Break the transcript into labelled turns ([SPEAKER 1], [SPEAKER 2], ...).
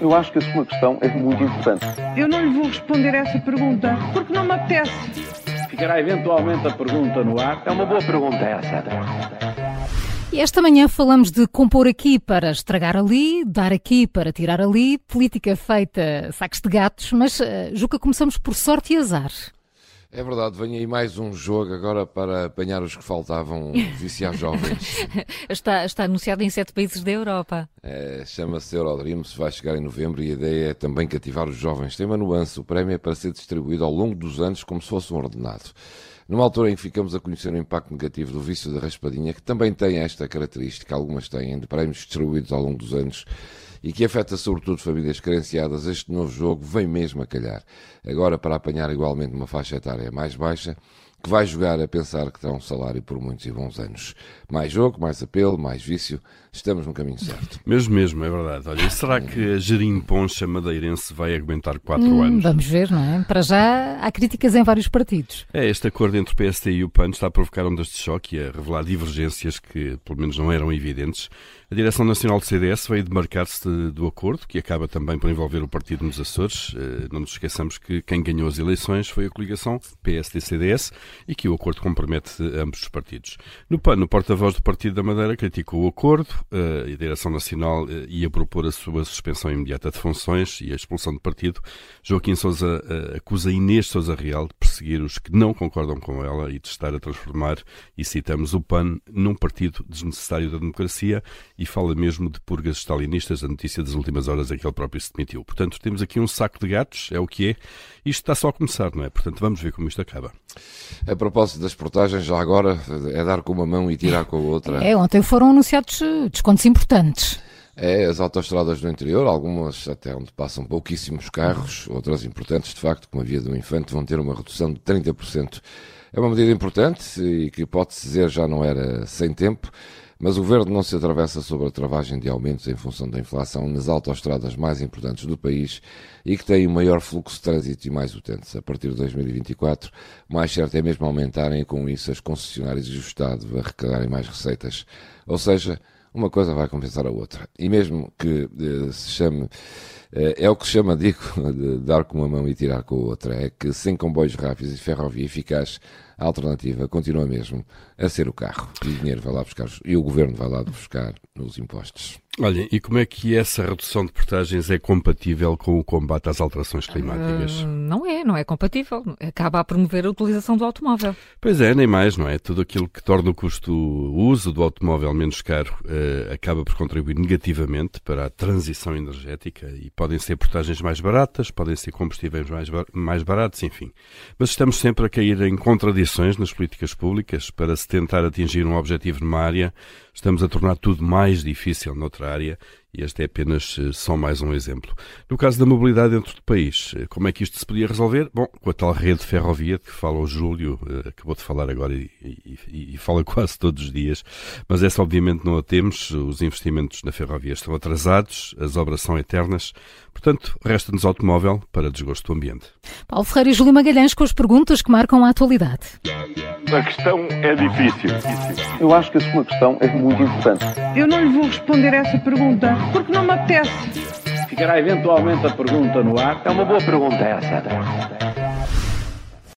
[SPEAKER 1] Eu acho que a sua questão é muito importante.
[SPEAKER 2] Eu não lhe vou responder essa pergunta porque não me apetece.
[SPEAKER 3] Ficará eventualmente a pergunta no ar.
[SPEAKER 1] É uma boa pergunta essa.
[SPEAKER 4] E esta manhã falamos de compor aqui para estragar ali, dar aqui para tirar ali, política feita sacos de gatos, mas uh, Juca, começamos por sorte e azar.
[SPEAKER 5] É verdade, vem aí mais um jogo agora para apanhar os que faltavam viciar jovens.
[SPEAKER 4] está, está anunciado em sete países da Europa.
[SPEAKER 5] É, Chama-se Eurodreams, vai chegar em novembro e a ideia é também cativar os jovens. Tem uma nuance, o prémio é para ser distribuído ao longo dos anos como se fosse um ordenado. Numa altura em que ficamos a conhecer o impacto negativo do vício da raspadinha, que também tem esta característica, algumas têm, de prémios distribuídos ao longo dos anos, e que afeta sobretudo famílias carenciadas, este novo jogo vem mesmo a calhar. Agora para apanhar igualmente uma faixa etária mais baixa, que vai jogar a pensar que terá um salário por muitos e bons anos. Mais jogo, mais apelo, mais vício, estamos no caminho certo.
[SPEAKER 6] Mesmo, mesmo, é verdade. Olha, será que a Gerim Poncha Madeirense vai aguentar quatro
[SPEAKER 4] hum,
[SPEAKER 6] anos?
[SPEAKER 4] Vamos ver, não é? Para já há críticas em vários partidos.
[SPEAKER 6] É, este acordo entre o PST e o PAN está a provocar ondas de choque e a revelar divergências que, pelo menos, não eram evidentes. A Direção Nacional do CDS veio demarcar-se do acordo, que acaba também por envolver o partido nos Açores. Eh, não nos esqueçamos que quem ganhou as eleições foi a coligação PSD-CDS e que o acordo compromete ambos os partidos. No PAN, o porta-voz do Partido da Madeira criticou o acordo, eh, a Direção Nacional eh, ia propor a sua suspensão imediata de funções e a expulsão do partido. Joaquim Sousa acusa Inês Sousa Real de perseguir os que não concordam com ela e de estar a transformar, e citamos, o PAN num partido desnecessário da democracia e fala mesmo de purgas stalinistas. A notícia das últimas horas é que ele próprio se demitiu. Portanto, temos aqui um saco de gatos, é o que é. Isto está só a começar, não é? Portanto, vamos ver como isto acaba.
[SPEAKER 5] A propósito das portagens, já agora é dar com uma mão e tirar com a outra.
[SPEAKER 4] É, ontem foram anunciados eh, descontos importantes.
[SPEAKER 5] É, as autoestradas do interior, algumas até onde passam pouquíssimos carros, outras importantes, de facto, como a Via do Infante, vão ter uma redução de 30%. É uma medida importante e que pode-se dizer já não era sem tempo, mas o governo não se atravessa sobre a travagem de aumentos em função da inflação nas autoestradas mais importantes do país e que têm o maior fluxo de trânsito e mais utentes. A partir de 2024, mais certo é mesmo aumentarem e com isso as concessionárias e o Estado arrecadarem mais receitas. Ou seja, uma coisa vai compensar a outra. E mesmo que eh, se chame, eh, é o que se chama, digo, de dar com uma mão e tirar com a outra, é que sem comboios rápidos e ferrovia eficaz, a alternativa continua mesmo a ser o carro. E o dinheiro vai lá buscar, e o governo vai lá buscar nos impostos.
[SPEAKER 6] Olha, e como é que essa redução de portagens é compatível com o combate às alterações climáticas? Uh,
[SPEAKER 4] não é, não é compatível. Acaba a promover a utilização do automóvel.
[SPEAKER 6] Pois é, nem mais, não é? Tudo aquilo que torna o custo o uso do automóvel menos caro uh, acaba por contribuir negativamente para a transição energética e podem ser portagens mais baratas, podem ser combustíveis mais, bar mais baratos, enfim. Mas estamos sempre a cair em nas políticas públicas para se tentar atingir um objetivo numa área, estamos a tornar tudo mais difícil noutra área e este é apenas eh, só mais um exemplo. No caso da mobilidade dentro do país, eh, como é que isto se podia resolver? Bom, com a tal rede de ferrovia de que fala o Júlio, eh, acabou de falar agora e, e, e, fala quase todos os dias, mas essa obviamente não a temos, os investimentos na ferrovia estão atrasados, as obras são eternas, portanto, resta-nos automóvel para desgosto do ambiente.
[SPEAKER 4] Paulo Ferreira e Júlio Magalhães com as perguntas que marcam a atualidade.
[SPEAKER 1] A questão é difícil. Eu acho que a sua questão é muito importante.
[SPEAKER 2] Eu não lhe vou responder essa pergunta porque não me apetece.
[SPEAKER 3] Ficará eventualmente a pergunta no ar.
[SPEAKER 1] É uma boa pergunta essa.